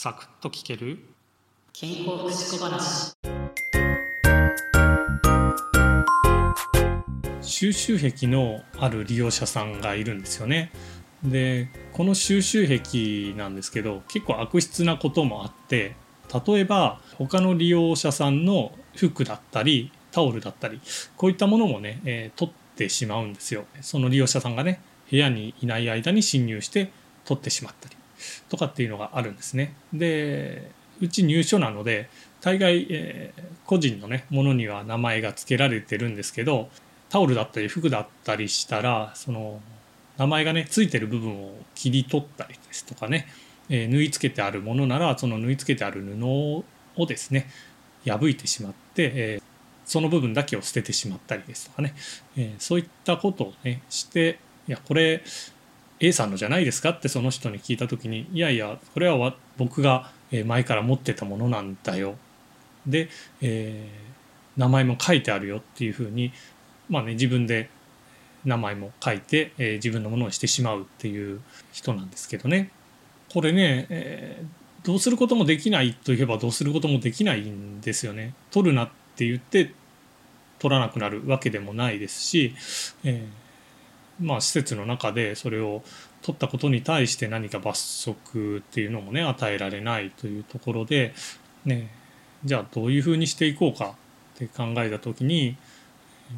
サクッと聞ける？健康福祉小話。収集癖のある利用者さんがいるんですよね。でこの収集癖なんですけど結構悪質なこともあって例えば他の利用者さんの服だったりタオルだったりこういったものもね、えー取ってしまうんですよ。その利用者さんがね部屋にいない間に侵入して取ってしまったりとかっていうのがあるんですね。でうち入所なので大概、えー個人のねものには名前が付けられてるんですけどタオルだったり服だったりしたらその名前がねついてる部分を切り取ったりですとかね、えー縫い付けてあるものならその縫い付けてある布をですね破いてしまって、えーその部分だけを捨ててしまったりですとかね、えそういったことをねしていやこれ A さんのじゃないですかってその人に聞いた時にいやいやこれは僕が前から持ってたものなんだよで、えー名前も書いてあるよっていうふうにまあね自分で名前も書いて、えー自分のものにしてしまうっていう人なんですけどねこれね、えーどうすることもできないといえばどうすることもできないんですよね。取るなって言って取らなくなるわけでもないですし、えーまあ施設の中でそれを取ったことに対して何か罰則っていうのもね与えられないというところで、ね、じゃあどういうふうにしていこうかって考えた時に、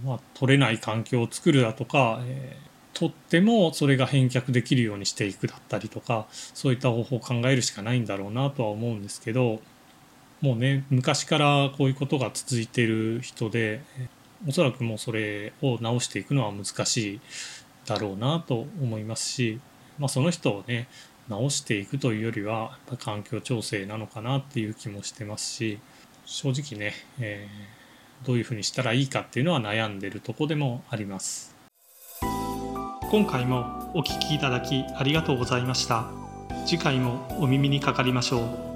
まあ、取れない環境を作るだとか、えー取ってもそれが返却できるようにしていくだったりとかそういった方法を考えるしかないんだろうなとは思うんですけどもうね昔からこういうことが続いている人でえおそらくもうそれを直していくのは難しい。だろうなと思いますし、まあ、その人をね直していくというよりはやっぱ環境調整なのかなっていう気もしてますし正直ね、えーどういうふうにしたらいいかっていうのは悩んでるとこでもあります。今回もお聞きいただきありがとうございました。次回もお耳にかかりましょう。